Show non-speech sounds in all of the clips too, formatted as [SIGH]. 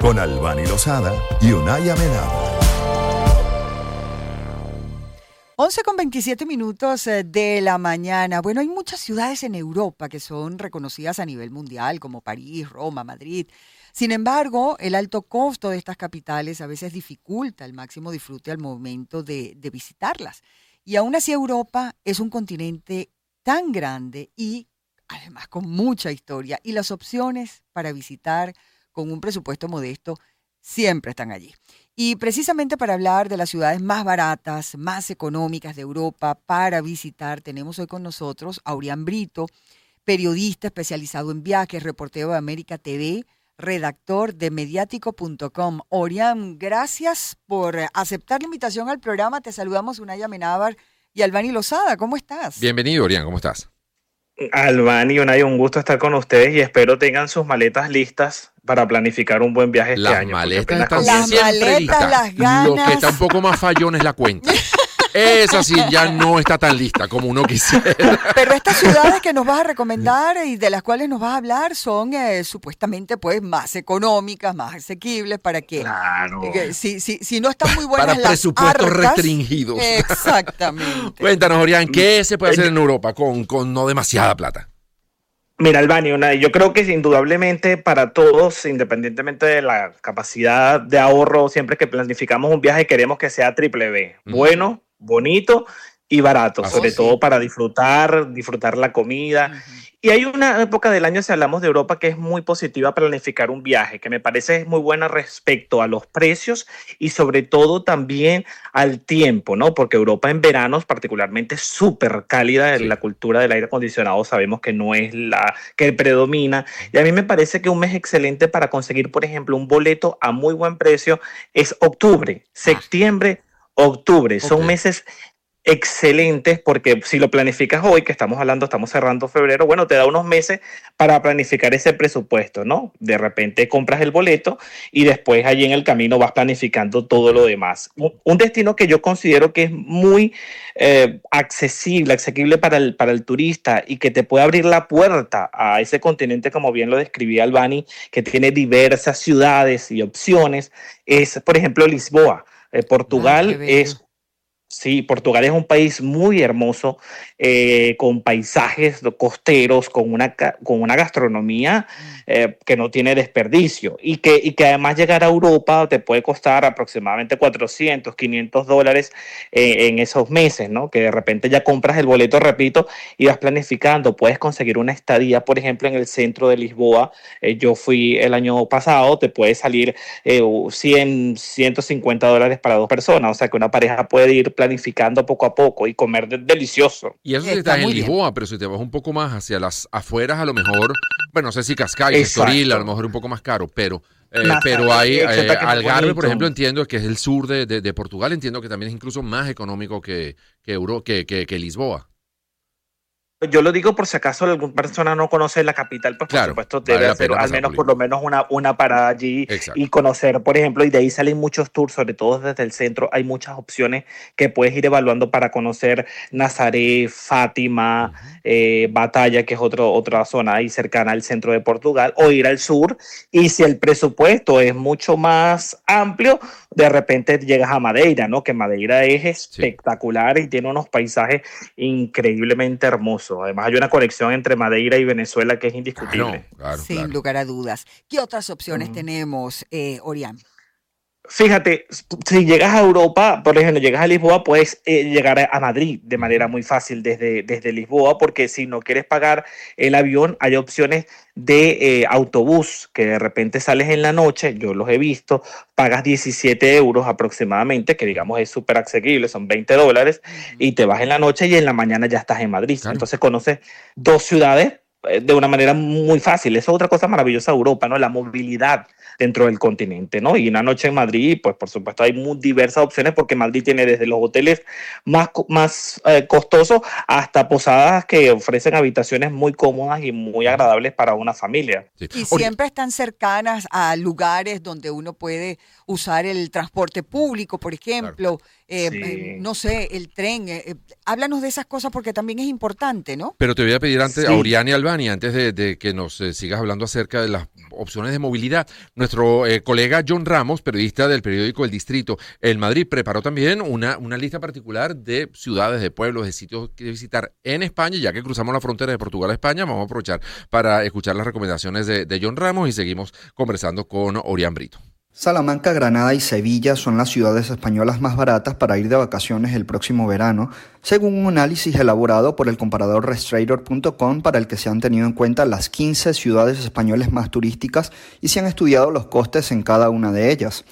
Con Albani Lozada y Unaya Menado. 11 con 27 minutos eh, de la mañana. Bueno, hay muchas ciudades en Europa que son reconocidas a nivel mundial, como París, Roma, Madrid. Sin embargo, el alto costo de estas capitales a veces dificulta el máximo disfrute al momento de, de visitarlas. Y aún así Europa es un continente tan grande y además con mucha historia. Y las opciones para visitar con un presupuesto modesto siempre están allí. Y precisamente para hablar de las ciudades más baratas, más económicas de Europa para visitar, tenemos hoy con nosotros a Aurián Brito, periodista especializado en viajes, reportero de América TV, redactor de mediático.com. Orián, gracias por aceptar la invitación al programa. Te saludamos Unaya Menábar y Albani Lozada. ¿Cómo estás? Bienvenido, Orián. ¿Cómo estás? Albani, Unaya, un gusto estar con ustedes y espero tengan sus maletas listas para planificar un buen viaje este las año. Maletas están Las siempre maletas, listas. las ganas. Lo que está un poco más fallón es la cuenta. [LAUGHS] Esa sí ya no está tan lista como uno quisiera. Pero estas ciudades que nos vas a recomendar y de las cuales nos vas a hablar son eh, supuestamente pues más económicas, más asequibles para que Claro. que si, si, si no están muy buenas Para las presupuestos arcas, restringidos. Exactamente. [LAUGHS] Cuéntanos, Orián, ¿qué se puede hacer en Europa con, con no demasiada plata? Mira, Albani, una- yo creo que indudablemente para todos, independientemente de la capacidad de ahorro, siempre que planificamos un viaje queremos que sea triple B, bueno, bonito y barato, sobre todo para disfrutar, disfrutar la comida. Y hay una época del año, si hablamos de Europa, que es muy positiva para planificar un viaje, que me parece es muy buena respecto a los precios y sobre todo también al tiempo, ¿no? Porque Europa en veranos particularmente es súper cálida, Sí. la cultura del aire acondicionado sabemos que no es la que predomina. Y a mí me parece que un mes excelente para conseguir, por ejemplo, un boleto a muy buen precio es octubre, septiembre, octubre. Son meses excelentes porque si lo planificas hoy, que estamos hablando, estamos cerrando febrero, bueno, te da unos meses para planificar ese presupuesto, ¿no? De repente compras el boleto y después allí en el camino vas planificando todo lo demás. Un, destino que yo considero que es muy eh, accesible, asequible para el, para el turista y que te puede abrir la puerta a ese continente, como bien lo describía Albani, que tiene diversas ciudades y opciones, es, por ejemplo, Lisboa. Eh, Portugal Ah, es Sí, Portugal es un país muy hermoso, eh, con paisajes costeros, con una, con una gastronomía eh, que no tiene desperdicio y que, y que además llegar a Europa te puede costar aproximadamente 400, 500 dólares eh, en esos meses, ¿no? Que de repente ya compras el boleto, repito, y vas planificando. Puedes conseguir una estadía, por ejemplo, en el centro de Lisboa. Eh, yo fui el año pasado, te puede salir eh, 100, 150 dólares para dos personas. O sea que una pareja puede ir planificando poco a poco y comer de- delicioso. Y eso si Está estás en bien. Lisboa, pero si te vas un poco más hacia las afueras, a lo mejor, bueno, no sé si Cascais, Exacto. Estoril, a lo mejor un poco más caro, pero, eh, pero hay eh, Algarve, por ejemplo, entiendo que es el sur de, de- de Portugal, entiendo que también es incluso más económico que, que, Euro, que, que, que Lisboa. Yo lo digo por si acaso alguna persona no conoce la capital, pues Claro, por supuesto debe hacer al menos por lo menos una, una parada allí Exacto. y conocer, por ejemplo, y de ahí salen muchos tours, sobre todo desde el centro, hay muchas opciones que puedes ir evaluando para conocer Nazaret, Fátima, eh, Batalla, que es otro, otra zona ahí cercana al centro de Portugal, o ir al sur, y si el presupuesto es mucho más amplio, de repente llegas a Madeira, ¿no? Que Madeira es espectacular y tiene unos paisajes increíblemente hermosos. Además hay una conexión entre Madeira y Venezuela que es indiscutible. Claro, claro, Sin claro. lugar a dudas. ¿Qué otras opciones Ujú. tenemos, eh, Orián? Fíjate, si llegas a Europa, por ejemplo, llegas a Lisboa, puedes eh, llegar a- Madrid de manera muy fácil desde, desde Lisboa, porque si no quieres pagar el avión, hay opciones de eh, autobús que de repente sales en la noche, yo los he visto, pagas 17 euros aproximadamente, que digamos es súper asequible, son 20 dólares, y te vas en la noche y en la mañana ya estás en Madrid. Claro. Entonces conoces dos ciudades eh, de una manera muy fácil. Eso es otra cosa maravillosa de Europa, ¿no? La movilidad dentro del continente, ¿no? Y una noche en Madrid, pues por supuesto hay muy diversas opciones porque Madrid tiene desde los hoteles más, más eh, costosos hasta posadas que ofrecen habitaciones muy cómodas y muy agradables para una familia. Y siempre están cercanas a lugares donde uno puede usar el transporte público, por ejemplo, eh, eh, no sé, el tren. Eh, háblanos de esas cosas porque también es importante, ¿no? Pero te voy a pedir antes a Oriani Albani, antes de, que nos sigas hablando acerca de las opciones de movilidad, nuestro colega John Ramos, periodista del periódico El Distrito, el Madrid, preparó también una, una lista particular de ciudades, de pueblos, de sitios que visitar en España, ya que cruzamos la frontera de Portugal a España, vamos a aprovechar para escuchar las recomendaciones de, de John Ramos y seguimos conversando con Orián Brito. Salamanca, Granada y Sevilla son las ciudades españolas más baratas para ir de vacaciones el próximo verano, según un análisis elaborado por el comparador Restrator.com para el que se han tenido en cuenta las 15 ciudades españolas más turísticas y se han estudiado los costes en cada una de ellas.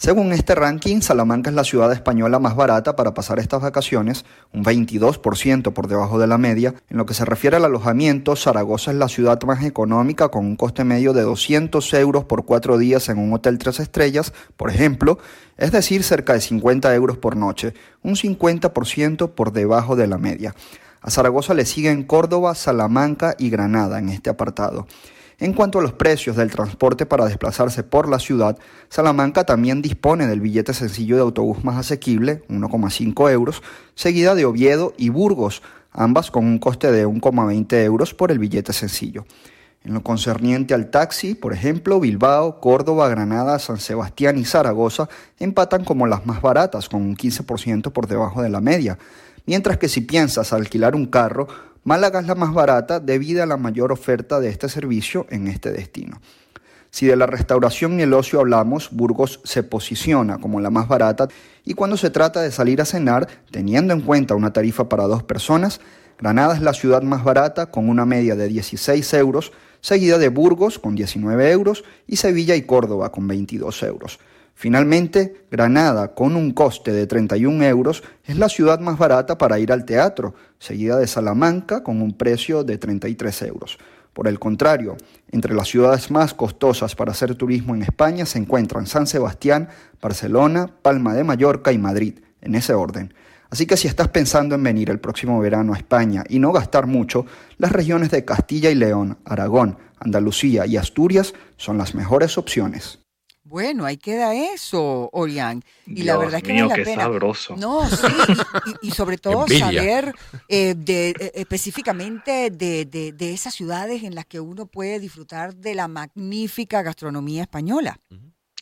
Según este ranking, Salamanca es la ciudad española más barata para pasar estas vacaciones, un 22% por debajo de la media. En lo que se refiere al alojamiento, Zaragoza es la ciudad más económica con un coste medio de 200 euros por cuatro días en un hotel tres estrellas, por ejemplo, es decir, cerca de 50 euros por noche, un 50% por debajo de la media. A Zaragoza le siguen Córdoba, Salamanca y Granada en este apartado. En cuanto a los precios del transporte para desplazarse por la ciudad, Salamanca también dispone del billete sencillo de autobús más asequible, 1,5 euros, seguida de Oviedo y Burgos, ambas con un coste de 1,20 euros por el billete sencillo. En lo concerniente al taxi, por ejemplo, Bilbao, Córdoba, Granada, San Sebastián y Zaragoza empatan como las más baratas, con un 15% por debajo de la media, mientras que si piensas alquilar un carro, Málaga es la más barata debido a la mayor oferta de este servicio en este destino. Si de la restauración y el ocio hablamos, Burgos se posiciona como la más barata y cuando se trata de salir a cenar, teniendo en cuenta una tarifa para dos personas, Granada es la ciudad más barata con una media de 16 euros, seguida de Burgos con 19 euros y Sevilla y Córdoba con 22 euros. Finalmente, Granada, con un coste de 31 euros, es la ciudad más barata para ir al teatro, seguida de Salamanca con un precio de 33 euros. Por el contrario, entre las ciudades más costosas para hacer turismo en España se encuentran San Sebastián, Barcelona, Palma de Mallorca y Madrid, en ese orden. Así que si estás pensando en venir el próximo verano a España y no gastar mucho, las regiones de Castilla y León, Aragón, Andalucía y Asturias son las mejores opciones. Bueno, ahí queda eso, Orián. Y la verdad es que mío, vale la qué pena. sabroso. No, sí, y, y- y sobre [LAUGHS] todo saber eh, de, eh, específicamente de, de- de esas ciudades en las que uno puede disfrutar de la magnífica gastronomía española.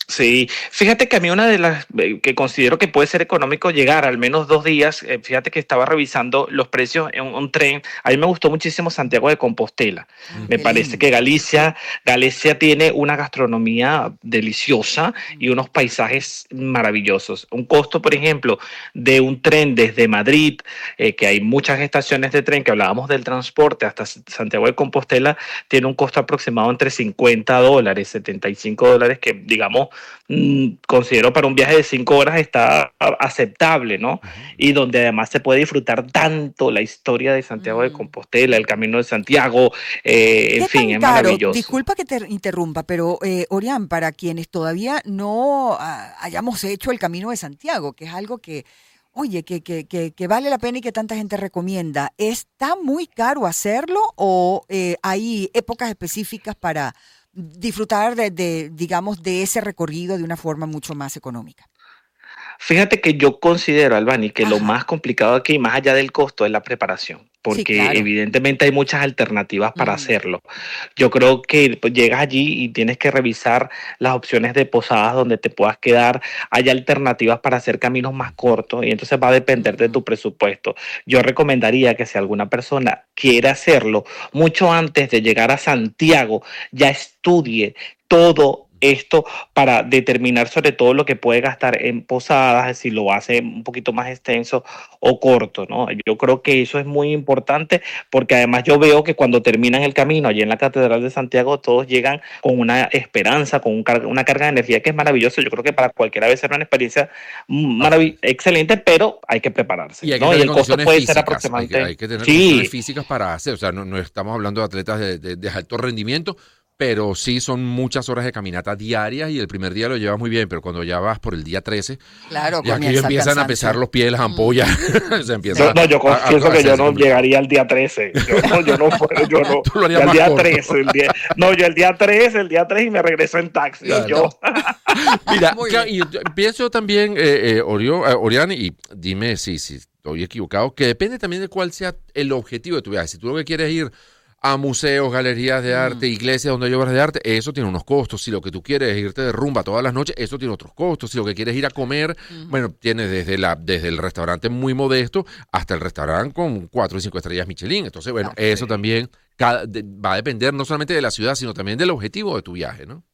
Sí, fíjate que a mí una de las eh, que considero que puede ser económico llegar al menos dos días, eh, fíjate que estaba revisando los precios en un tren, a mí me gustó muchísimo Santiago de Compostela, me Qué parece lindo. que Galicia, Galicia tiene una gastronomía deliciosa y unos paisajes maravillosos. Un costo, por ejemplo, de un tren desde Madrid, eh, que hay muchas estaciones de tren que hablábamos del transporte hasta Santiago de Compostela, tiene un costo aproximado entre 50 dólares, 75 dólares, que digamos, mm, considero para un viaje de 5 horas está aceptable, ¿no? Y donde además se puede disfrutar tanto la historia de Santiago de Mm. Compostela, el Camino de Santiago, eh, en ¿Qué fin, es maravilloso. Disculpa que te interrumpa, pero eh, Orián, para quienes todavía no ah, hayamos hecho el Camino de Santiago, que es algo que, oye, que, que, que, que vale la pena y que tanta gente recomienda, ¿está muy caro hacerlo o eh, hay épocas específicas para disfrutar de, de, digamos, de ese recorrido de una forma mucho más económica? Fíjate que yo considero, Albani, que lo más complicado aquí, más allá del costo, es la preparación, porque claro. evidentemente hay muchas alternativas para hacerlo. Yo creo que pues, llegas allí y tienes que revisar las opciones de posadas donde te puedas quedar. Hay alternativas para hacer caminos más cortos y entonces va a depender de tu presupuesto. Yo recomendaría que si alguna persona quiere hacerlo, mucho antes de llegar a Santiago, ya estudie todo esto para determinar sobre todo lo que puede gastar en posadas, si lo hace un poquito más extenso o corto, ¿no? Yo creo que eso es muy importante porque además yo veo que cuando terminan el camino allí en la Catedral de Santiago, todos llegan con una esperanza, con un una carga de energía que es maravilloso. Yo creo que para cualquiera debe ser una experiencia marav- excelente, pero hay que prepararse. Y hay que ¿no? tener el costo puede ser físicas, hay aproximadamente. que, hay que tener Sí. físicas para hacer, o sea, no, no estamos hablando de atletas de, de- de alto rendimiento, pero sí son muchas horas de caminata diarias y el primer día lo llevas muy bien, pero cuando ya vas por el día 13, Claro, ya que comienza empiezan a pesar los pies, las ampollas, [LAUGHS] se empieza No, no, yo confieso a que yo no complicado. llegaría al día 13. Yo no, yo no puedo, yo no. [LAUGHS] Tú lo harías más día corto. 13, el día, no, yo el día 3, el día 3 y me regreso en taxi. Claro. Yo, [LAUGHS] Mira, y yo pienso también, eh, eh, Orio- eh, Orián, y dime si, si estoy equivocado, que depende también de cuál sea el objetivo de tu viaje. Si tú lo que quieres ir a museos, galerías de arte, iglesias donde hay obras de arte, eso tiene unos costos. Si lo que tú quieres es irte de rumba todas las noches, eso tiene otros costos. Si lo que quieres ir a comer, bueno, tiene desde, la, desde el restaurante muy modesto hasta el restaurante con cuatro y cinco estrellas Michelin. Entonces, bueno, Claro. eso también cada- de- va a depender no solamente de la ciudad, sino también del objetivo de tu viaje, ¿no?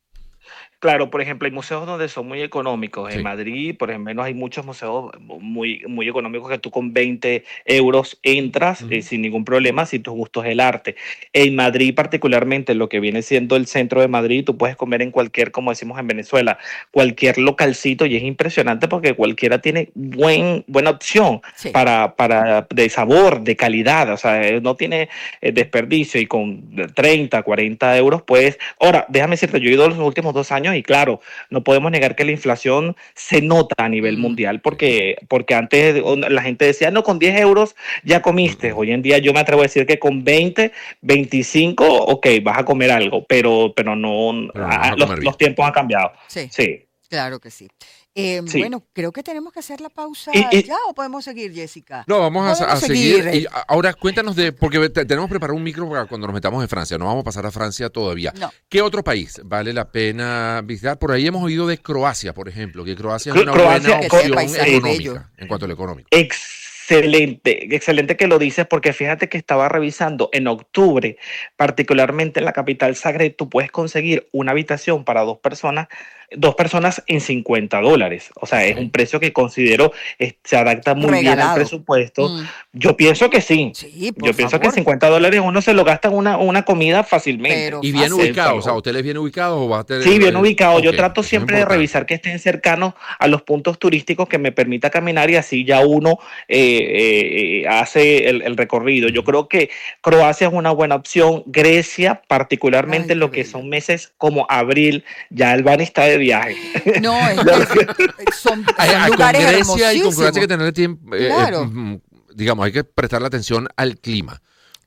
Claro, por ejemplo, hay museos donde son muy económicos. Sí. En Madrid, por ejemplo, hay muchos museos muy, muy económicos que tú con 20 euros entras eh, Ujú. sin ningún problema si tu gusto es el arte. En Madrid, particularmente, lo que viene siendo el centro de Madrid, tú puedes comer en cualquier, como decimos en Venezuela, cualquier localcito y es impresionante porque cualquiera tiene buen, buena opción Sí. para, para de sabor, de calidad, o sea, eh, no tiene eh, desperdicio y con 30, 40 euros, pues, ahora, déjame decirte, yo he ido los últimos dos años y claro, no podemos negar que la inflación se nota a nivel mundial porque, porque antes la gente decía, no, con 10 euros ya comiste, hoy en día yo me atrevo a decir que con 20, 25, ok, vas a comer algo, pero, pero no, Pero no a los, los tiempos han cambiado, Sí, sí. claro que sí. Eh, Sí. Bueno, creo que tenemos que hacer la pausa ya o podemos seguir, Jessica. No, vamos a, seguir. seguir. Y a- ahora cuéntanos de, porque te- tenemos preparado un micro para cuando nos metamos en Francia. No vamos a pasar a Francia todavía. No. ¿Qué otro país vale la pena visitar? Por ahí hemos oído de Croacia, por ejemplo, que Croacia es una Croacia, buena opción económica en cuanto a lo económico. Excelente, excelente que lo dices porque fíjate que estaba revisando en octubre, particularmente en la capital Zagreb, tú puedes conseguir una habitación para dos personas, dos personas en 50 dólares. O sea, es un precio que considero eh, se adapta muy bien al presupuesto. Mm, Yo pienso que sí. Sí, por Yo pienso que favor. 50 dólares uno se lo gasta en una, una comida fácilmente. Pero Y bien fácil. ubicados, o sea, hoteles bien ubicados o va a tener. Sí, bien eh, ubicado. Yo trato siempre de revisar que estén cercanos a los puntos turísticos que me permita caminar y así ya uno eh, eh, hace el, el recorrido. Yo creo que Croacia es una buena opción. Grecia, particularmente Ay, en lo que son meses como abril, ya Albania está de viaje. No, [LAUGHS] es que son, [LAUGHS] son con lugares Grecia y con. Croacia hay que tener tiempo. eh, eh, Claro. mm, digamos, hay que prestarle atención al clima.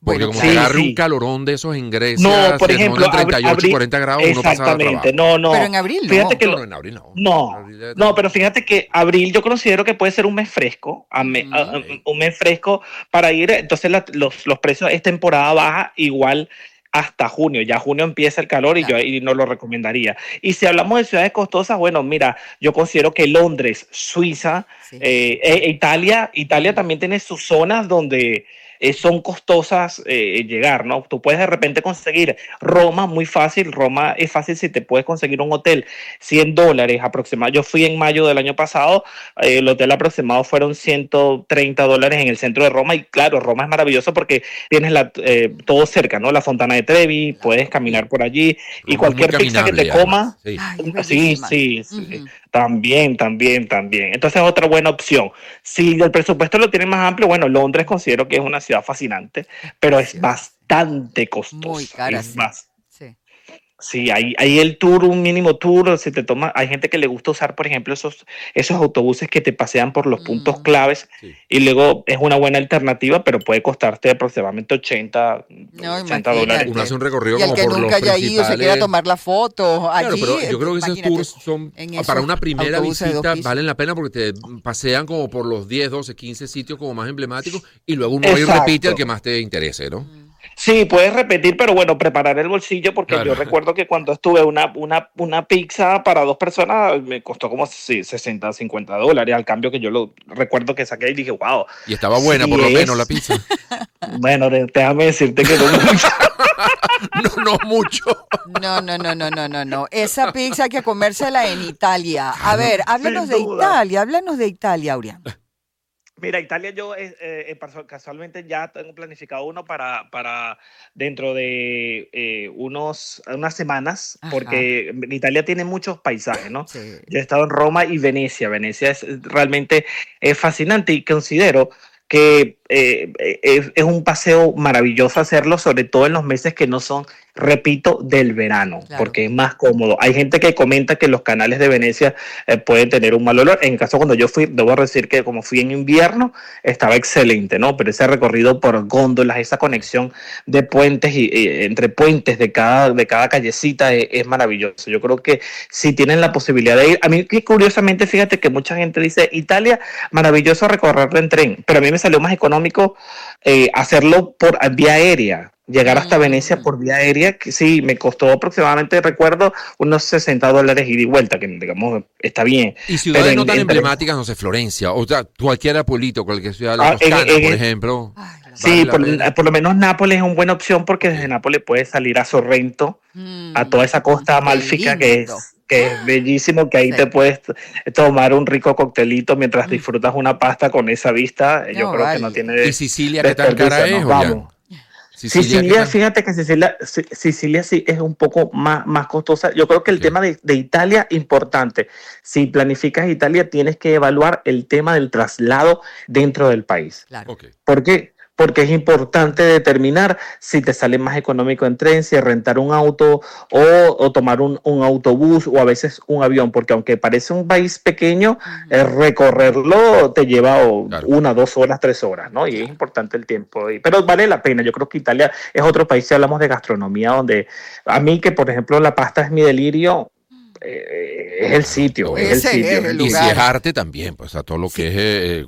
Porque Bueno, como te agarre Sí, un sí. calorón de esos en Grecia, No, por ejemplo, pongan 38, abri- 40 grados, uno pasa Exactamente. No, no. Pero en abril no. Fíjate que No, lo- no, en abril no. No, En abril ya- no, pero fíjate que abril yo considero que puede ser un mes fresco, a me- a- a- Ok. un mes fresco para ir, entonces la- los, los precios es temporada baja igual hasta junio, ya junio empieza el calor y yo ahí no lo recomendaría. Y si hablamos de ciudades costosas, bueno, mira, yo considero que Londres, Suiza, Sí. eh, e- Italia, Italia también tiene sus zonas donde eh, son costosas eh, llegar, ¿no? Tú puedes de repente conseguir Roma muy fácil, Roma es fácil si te puedes conseguir un hotel 100 dólares aproximado. Yo fui en mayo del año pasado, eh, el hotel aproximado fueron 130 dólares en el centro de Roma y claro, Roma es maravilloso porque tienes la, eh, todo cerca, ¿no? La Fontana de Trevi, puedes caminar por allí y Roma cualquier pizza que te coma. Sí. Ay, sí, sí. También, también, también. Entonces es otra buena opción. Si el presupuesto lo tienen más amplio, bueno, Londres considero que es una ciudad fascinante, pero es bastante costosa. Muy cara, es sí. más- Sí. Hay, hay el tour, un mínimo tour, si te toma, hay gente que le gusta usar, por ejemplo, esos, esos autobuses que te pasean por los puntos Mm. claves Sí. y luego es una buena alternativa, pero puede costarte aproximadamente 80, No, 80 imagínate. dólares. Uno hace un recorrido Y el como que por los nunca haya ido se quiera tomar la foto allí. Claro, pero yo creo que esos tours son en para esos una primera visita valen la pena porque te pasean como por los 10, 12, 15 sitios como más emblemáticos y luego uno va y repite el que más te interese, ¿no? Sí, puedes repetir, pero bueno, preparar el bolsillo, porque Claro. yo recuerdo que cuando estuve una, una, una pizza para dos personas me costó como sí, 60, 50 dólares, al cambio que yo lo recuerdo que saqué y dije, wow, Y estaba buena Sí por lo es. menos la pizza. [LAUGHS] bueno, déjame decirte que no mucho. [LAUGHS] No, no mucho. No, no, no, no, no, no, no. Esa pizza hay que comérsela en Italia. A ver, háblanos de. Italia, háblanos de Italia, Aurián. Mira, Italia yo eh, eh, casualmente ya tengo planificado uno para, para dentro de eh, unos, unas semanas, Ajá. porque Italia tiene muchos paisajes, ¿no? Sí. Yo he estado en Roma y Venecia. Venecia es realmente es fascinante y considero que eh, es, es un paseo maravilloso hacerlo, sobre todo en los meses que no son repito, del verano, porque es más cómodo. Hay gente que comenta que los canales de Venecia eh, pueden tener un mal olor. En el caso cuando yo fui, debo decir que como fui en invierno, estaba excelente, ¿no? Pero ese recorrido por góndolas, esa conexión de puentes y, entre puentes de cada, de cada callecita es, es, maravilloso. Yo creo que si tienen la posibilidad de ir, a mí que curiosamente, fíjate que mucha gente dice, Italia, maravilloso recorrerlo en tren, pero a mí me salió más económico eh, hacerlo por vía aérea llegar hasta Venecia por vía aérea, que sí, me costó aproximadamente, recuerdo, unos 60 dólares ida y vuelta, que digamos está bien. Y ciudades no tan emblemáticas, no sé, Florencia, o sea, cualquier pueblito, cualquier ciudad de la ah, Toscana, por ejemplo. sí, por, lo menos Nápoles es una buena opción porque desde Nápoles puedes salir a Sorrento, a toda esa costa malfica que es que es [GASPS] bellísimo, que ahí te puedes tomar un rico coctelito mientras disfrutas una pasta con esa vista. Yo creo que no tiene. ¿Y Sicilia qué tal cara es? Vamos. Sicilia, fíjate que Sicilia, Sicilia sí es un poco más, más costosa. Yo creo que el tema de, de, Italia, importante. Si planificas Italia, tienes que evaluar el tema del traslado dentro del país. Claro. Okay. ¿Por qué? Porque es importante determinar si te sale más económico en tren, si rentar un auto o, tomar un, autobús o a veces un avión, porque aunque parece un país pequeño, recorrerlo te lleva una, dos horas, tres horas, ¿no? Y es importante el tiempo. Pero vale la pena. Yo creo que Italia es otro país, si hablamos de gastronomía, donde a mí que, por ejemplo, la pasta es mi delirio, eh, es el sitio, es el sitio. y si es arte también, pues a todo lo que es, eh,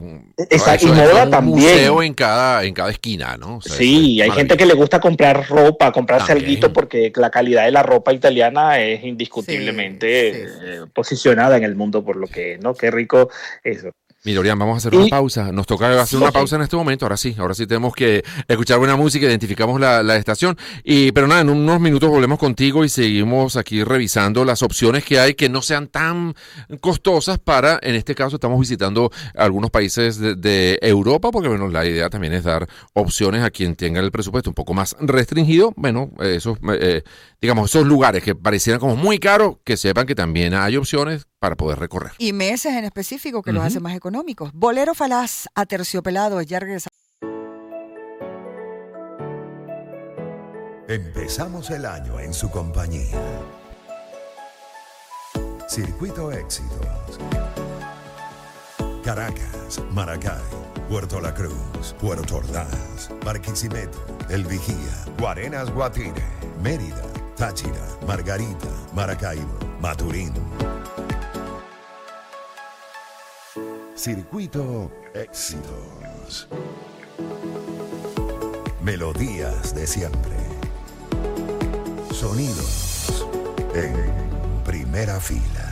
y moda también. museo en cada, en cada esquina, ¿no? sí, hay gente que le gusta comprar ropa, comprarse algo porque la calidad de la ropa italiana es indiscutiblemente eh, posicionada en el mundo por lo que, ¿no? Qué rico eso. Miriam, vamos a hacer una pausa. Nos toca hacer una pausa en este momento. Ahora sí, ahora sí tenemos que escuchar buena música, identificamos la, la, estación. Y, pero nada, en unos minutos volvemos contigo y seguimos aquí revisando las opciones que hay que no sean tan costosas para, en este caso, estamos visitando algunos países de, Europa, porque bueno, la idea también es dar opciones a quien tenga el presupuesto un poco más restringido. Bueno, esos, eh, digamos, esos lugares que parecieran como muy caros, que sepan que también hay opciones para poder recorrer. Y meses en específico que los hace más económicos. Bolero falaz aterciopelado, ya regresamos. Empezamos el año en su compañía. Circuito Éxitos. Caracas, Maracay, Puerto La Cruz, Puerto Ordaz, Barquisimeto, El Vigía, Guarenas Guatire, Mérida, Táchira, Margarita, Maracaibo, Maturín. Circuito Éxitos. Melodías de siempre. Sonidos en primera fila.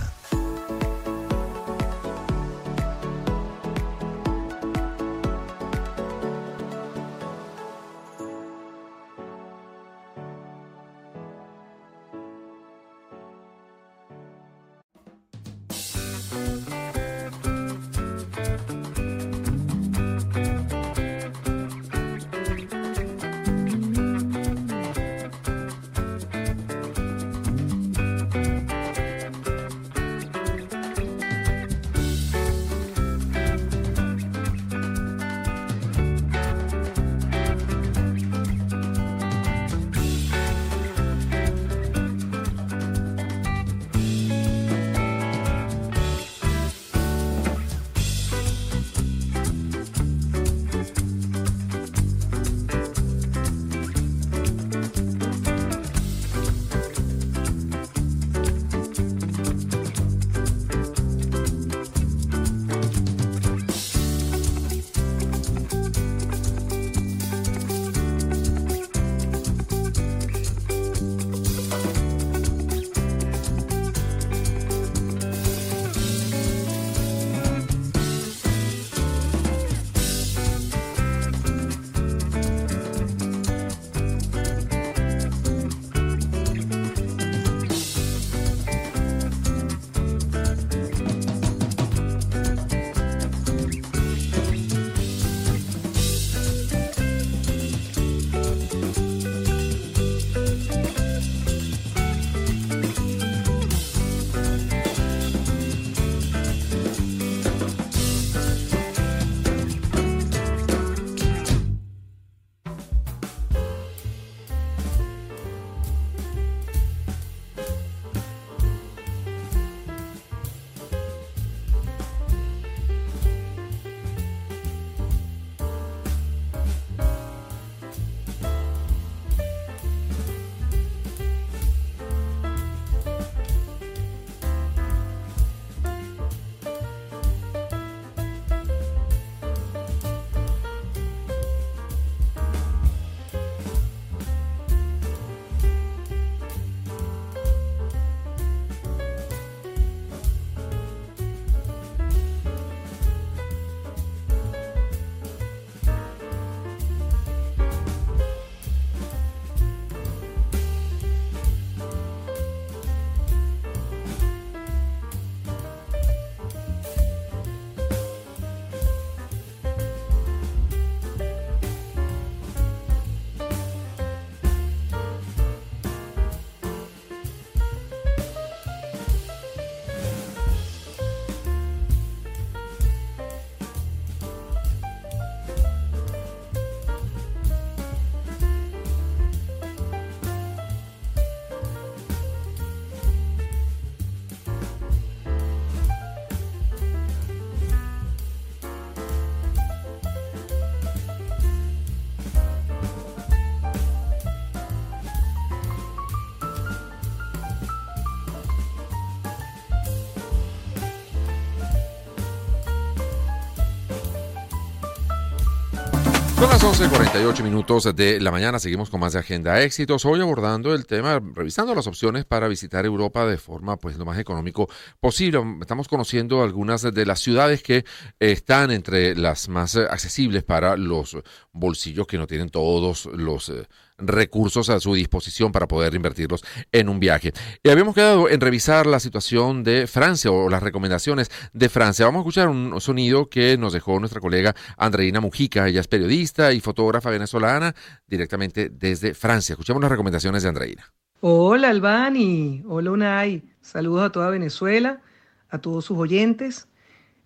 11.48 minutos de la mañana, seguimos con más de Agenda Éxitos, hoy abordando el tema, revisando las opciones para visitar Europa de forma pues lo más económico posible. Estamos conociendo algunas de las ciudades que están entre las más accesibles para los bolsillos que no tienen todos los eh, recursos a su disposición para poder invertirlos en un viaje. Y habíamos quedado en revisar la situación de Francia o las recomendaciones de Francia. Vamos a escuchar un sonido que nos dejó nuestra colega Andreina Mujica. Ella es periodista y fotógrafa venezolana directamente desde Francia. Escuchemos las recomendaciones de Andreina. Hola Albani, hola Unai, saludos a toda Venezuela, a todos sus oyentes.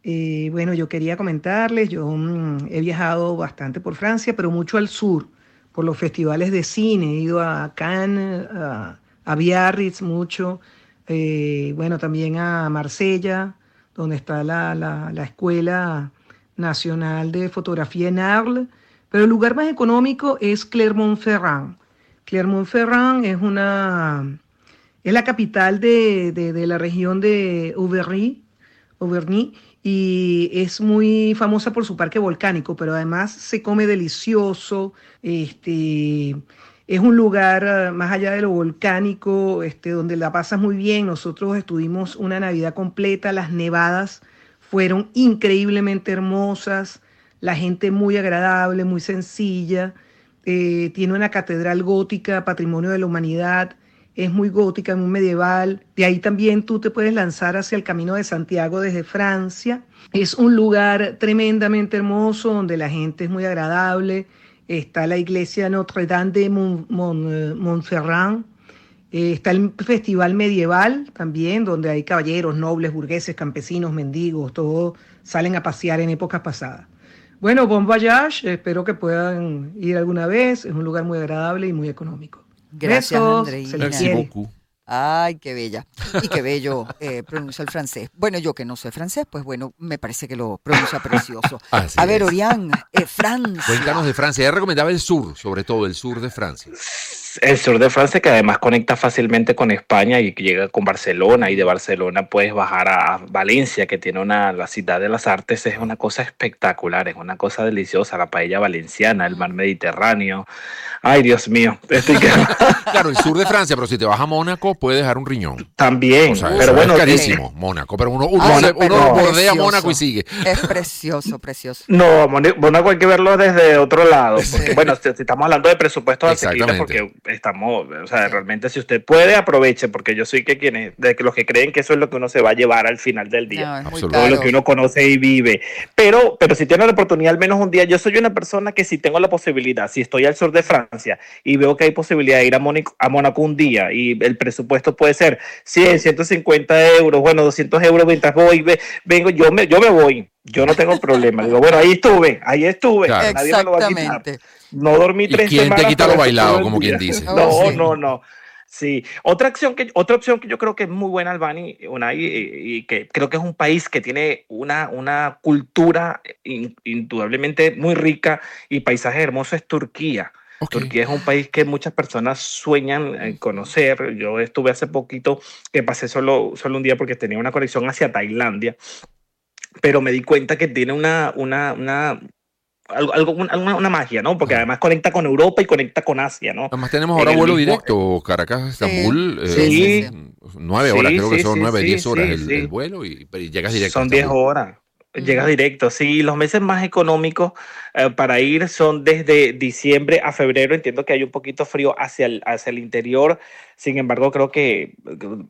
Eh, bueno, yo quería comentarles, yo mm, he viajado bastante por Francia, pero mucho al sur por los festivales de cine, he ido a Cannes, a, Biarritz mucho, eh, bueno, también a Marsella, donde está la, la, Escuela Nacional de Fotografía en Arles, pero el lugar más económico es Clermont-Ferrand. Clermont-Ferrand es una es la capital de, de, la región de Auvergne, Auvergne y es muy famosa por su parque volcánico, pero además se come delicioso. Este, es un lugar eh, más allá de lo volcánico, este, donde la pasas muy bien. Nosotros estuvimos una Navidad completa, las nevadas fueron increíblemente hermosas, la gente muy agradable, muy sencilla. Eh, tiene una catedral gótica, patrimonio de la humanidad es muy gótica, muy medieval. De ahí también tú te puedes lanzar hacia el Camino de Santiago desde Francia. Es un lugar tremendamente hermoso donde la gente es muy agradable. Está la iglesia Notre Dame de Montferrand. Eh, está el festival medieval también, donde hay caballeros, nobles, burgueses, campesinos, mendigos, todos salen a pasear en épocas pasadas. Bueno, Bon Voyage, espero que puedan ir alguna vez. Es un lugar muy agradable y muy económico. Gracias, Andreina. Ay, qué bella. Y qué bello eh, pronuncia el francés. Bueno, yo que no sé francés, pues bueno, me parece que lo pronuncia [LAUGHS] precioso. a ver, Orián, eh, Francia. Cuéntanos de Francia. Ella recomendaba el sur, sobre todo el sur de Francia el sur de Francia que además conecta fácilmente con España y que llega con Barcelona y de Barcelona puedes bajar a Valencia que tiene una la ciudad de las artes es una cosa espectacular es una cosa deliciosa la paella valenciana el mar Mediterráneo. Ay Dios mío [LAUGHS] claro el sur de Francia pero si te vas a Mónaco puedes dejar un riñón. También pero bueno es carísimo Mónaco pero uno, uno, bordea Mónaco y sigue. Es precioso precioso. No Mónaco hay que verlo desde otro lado bueno si, estamos hablando de presupuestos asequibles porque estamos, o sea, realmente si usted puede, aproveche, porque yo soy que quienes, de que los que creen que eso es lo que uno se va a llevar al final del día, todo lo que uno conoce y vive. Pero, pero si tiene la oportunidad al menos un día, yo soy una persona que si tengo la posibilidad, si estoy al sur de Francia y veo que hay posibilidad de ir a, Mónaco, a Mónaco un día y el presupuesto puede ser 100, 150 euros, bueno, 200 euros mientras voy, vengo, yo me, yo me voy. Yo no tengo problema. Digo, bueno, ahí estuve, ahí estuve. Nadie me lo va a quitar. No dormí tres ¿Y quién te quita lo bailado, como quien dice? [LAUGHS] No, no, no. Sí, otra opción que otra opción que yo creo que es muy buena Albani, una y, que creo que es un país que tiene una, una cultura indudablemente muy rica y paisajes hermosos es Turquía. Turquía es un país que muchas personas sueñan conocer. Yo estuve hace poquito que pasé solo, solo un día porque tenía una conexión hacia Tailandia, pero me di cuenta que tiene una, una, una algo, una, magia, ¿no? Porque además conecta con Europa y conecta con Asia, ¿no? Además tenemos ahora vuelo directo, Caracas, Estambul. Sí. Eh, nueve horas, creo que son nueve, diez horas el, vuelo y, llegas directo. Son diez horas. Llegas directo, sí. Los meses más económicos eh, para ir son desde diciembre a febrero. Entiendo que hay un poquito frío hacia el, hacia el interior. Sin embargo, creo que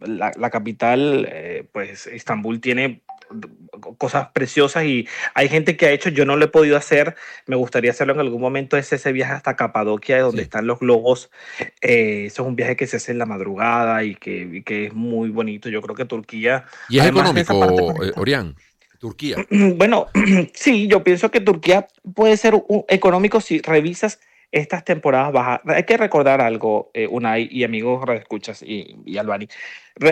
la, la capital, eh, pues Estambul, tiene cosas preciosas y hay gente que ha hecho, yo no lo he podido hacer, me gustaría hacerlo en algún momento, es ese viaje hasta Capadocia, donde están los globos. Eh, eso es un viaje que se hace en la madrugada y que, que es muy bonito. Yo creo que Turquía... Y es económico, eh, Orián. Turquía. [CLEARS THROAT] Bueno, [CLEARS THROAT] sí, yo pienso que Turquía puede ser económico si revisas estas temporadas bajas, hay que recordar algo, eh, Unai y amigos escuchas y, y Albani.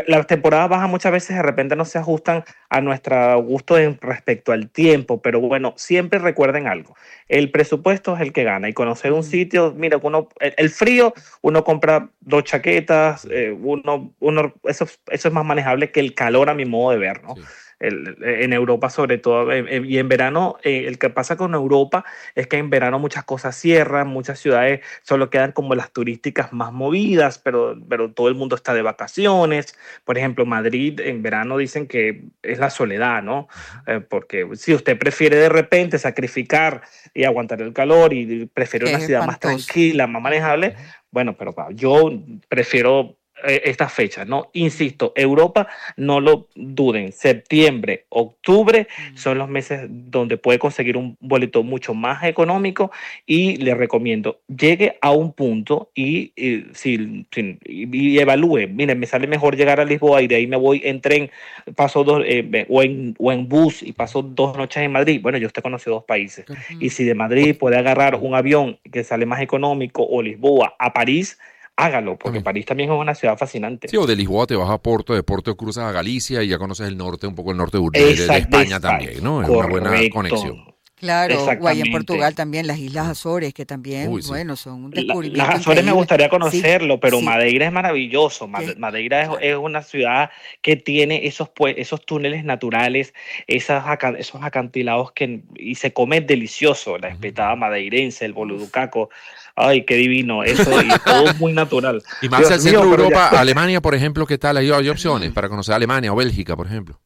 las temporadas bajas muchas veces de repente no se ajustan a nuestro gusto respecto al tiempo, pero bueno, siempre recuerden algo. El presupuesto es el que gana y conocer un sitio, mira, uno, el, frío, uno compra dos chaquetas, eh, uno, uno, eso, eso es más manejable que el calor a mi modo de ver, ¿no? En Europa sobre todo, y en verano, eh, el que pasa con Europa es que en verano muchas cosas cierran, muchas ciudades solo quedan como las turísticas más movidas, pero, pero todo el mundo está de vacaciones. Por ejemplo, Madrid en verano dicen que es la soledad, ¿no? Eh, porque si usted prefiere de repente sacrificar y aguantar el calor y prefiere una ciudad más tranquila, más manejable, bueno, pero yo prefiero eh, estas fechas, ¿no? Insisto, Europa, no lo duden, septiembre, octubre son los meses donde puede conseguir un boleto mucho más económico y le recomiendo, llegue a un punto y, si, y, evalúe, miren, me sale mejor llegar a Lisboa y de ahí me voy en tren, paso dos, eh, o, en, o en bus y paso dos noches en Madrid. Bueno, yo usted conoce dos países. Y si de Madrid puede agarrar un avión que sale más económico o Lisboa a París, hágalo, porque París también es una ciudad fascinante. Sí, o de Lisboa te vas a Porto, de Porto cruzas a Galicia y ya conoces el norte, un poco el norte de, España también, ¿no? Es una buena conexión. Claro, o en Portugal también, las Islas Azores, que también, bueno, son un descubrimiento. las Azores me gustaría conocerlo, pero Madeira es maravilloso. Madeira es, una ciudad que tiene esos, pues, esos túneles naturales, esas, esos acantilados que y se come delicioso, la espetada madeirense, el boluducaco. Ay, qué divino, eso y todo muy natural. [LAUGHS] Y más al centro de Europa, Alemania, por ejemplo, ¿qué tal? ¿Hay, opciones [CLEARS THROAT] para conocer Alemania o Bélgica, por ejemplo?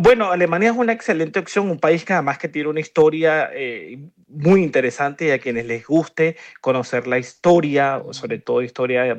Bueno, Alemania es una excelente opción, un país que además que tiene una historia eh, muy interesante y a quienes les guste conocer la historia, sobre todo historia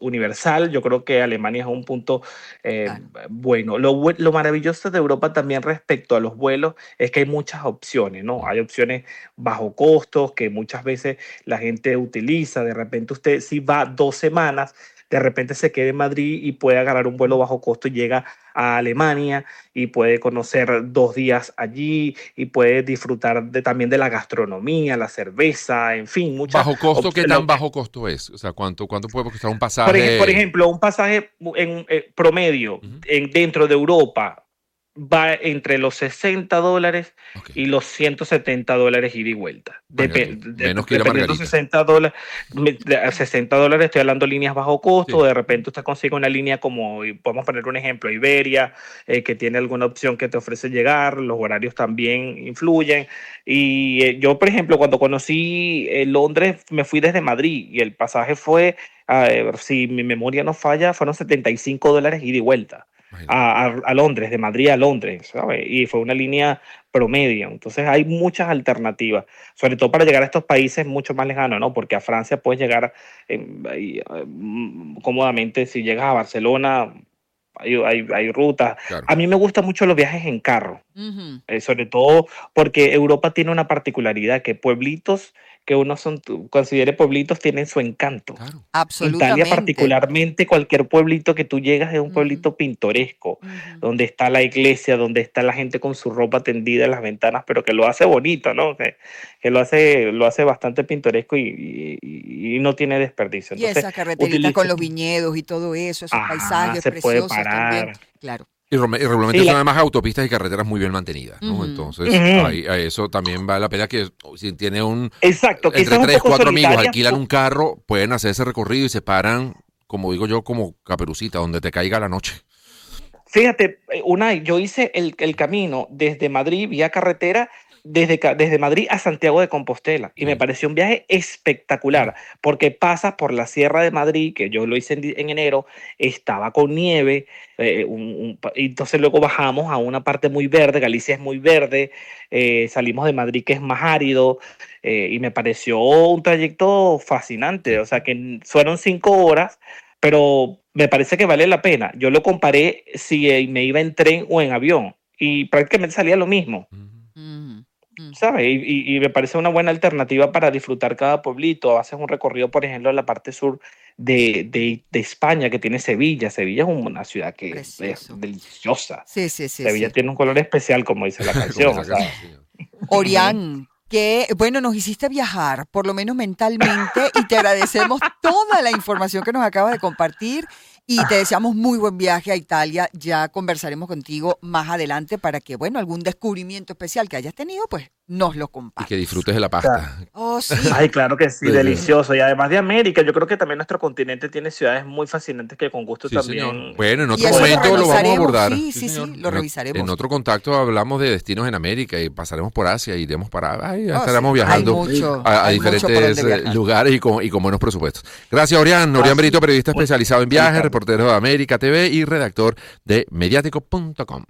universal. Yo creo que Alemania es un punto eh, bueno. Lo, lo, maravilloso de Europa también respecto a los vuelos es que hay muchas opciones, ¿no? Hay opciones bajo costos que muchas veces la gente utiliza. De repente usted si va dos semanas, de repente se quede en Madrid y puede agarrar un vuelo bajo costo y llega a Alemania y puede conocer dos días allí y puede disfrutar de, también de la gastronomía, la cerveza, en fin, muchas ¿Bajo costo? ¿Qué tan bajo costo es? O sea, ¿cuánto, cuánto puede costar un pasaje? Por, ejemplo, un pasaje en eh, promedio en, dentro de Europa va entre los 60 dólares y los 170 dólares ida y vuelta. menos que dependiendo 60 dólares, 60 dólares estoy hablando líneas bajo costo, de repente usted consigue una línea como, podemos poner un ejemplo, Iberia, eh, que tiene alguna opción que te ofrece llegar, los horarios también influyen. Y eh, yo, por ejemplo, cuando conocí eh, Londres, me fui desde Madrid y el pasaje fue, si mi memoria no falla, fueron 75 dólares ida y vuelta a, Londres, de Madrid a Londres, Y fue una línea promedio. Entonces hay muchas alternativas, sobre todo para llegar a estos países mucho más lejanos, ¿no? Porque a Francia puedes llegar eh, cómodamente, si llegas a Barcelona, hay, hay, rutas. A mí me gustan mucho los viajes en carro, eh, sobre todo porque Europa tiene una particularidad que pueblitos que uno son, considere pueblitos tienen su encanto. Claro. Absolutamente. Italia particularmente, cualquier pueblito que tú llegas es un pueblito pintoresco, donde está la iglesia, donde está la gente con su ropa tendida en las ventanas, pero que lo hace bonito, ¿no? Que, lo, hace, lo hace bastante pintoresco y, no tiene desperdicio. y esa carreterita con los viñedos y todo eso, esos paisajes se preciosos puede parar. También. Claro. Y, regularmente son además autopistas y carreteras muy bien mantenidas, ¿no? Entonces, eso también vale la pena que si tiene un... Exacto, entre tres, cuatro amigos alquilan un carro, pueden hacer ese recorrido y se paran, como digo yo, como caperucita, donde te caiga la noche. Fíjate, una yo hice el, el camino desde Madrid vía carretera desde, desde Madrid a Santiago de Compostela y me pareció un viaje espectacular porque pasas por la Sierra de Madrid, que yo lo hice en, enero, estaba con nieve, eh, y entonces luego bajamos a una parte muy verde, Galicia es muy verde, eh, salimos de Madrid que es más árido eh, y me pareció un trayecto fascinante, o sea que fueron cinco horas, pero me parece que vale la pena. Yo lo comparé si me iba en tren o en avión y prácticamente salía lo mismo. ¿Sabes? Y, me parece una buena alternativa para disfrutar cada pueblito. Haces un recorrido, por ejemplo, en la parte sur de, de, España, que tiene Sevilla. Sevilla es una ciudad que es deliciosa. Sí, sí, sí. Sevilla tiene un color especial, como dice la [LAUGHS] canción. Orián, que, bueno, nos hiciste viajar, por lo menos mentalmente, y te agradecemos toda la información que nos acabas de compartir y te deseamos muy buen viaje a Italia. Ya conversaremos contigo más adelante para que, bueno, algún descubrimiento especial que hayas tenido, pues nos lo Y compartas. que disfrutes de la pasta. Oh, sí. [LAUGHS] Ay, claro que sí, sí. delicioso. Y además de América, yo creo que también nuestro continente tiene ciudades muy fascinantes que con gusto Sí, también. señor. Bueno, en Y otro lo momento lo, vamos a abordar. sí, sí, sí, lo En- revisaremos. En otro contacto hablamos de destinos en América y pasaremos por Asia, iremos para... Ay, ya Oh, estaremos sí. viajando mucho, a, diferentes eh, lugares y con, y con buenos presupuestos. Gracias, Orián. Orián Así. Berito, periodista especializado en viajes, reportero de América TV y redactor de mediático.com.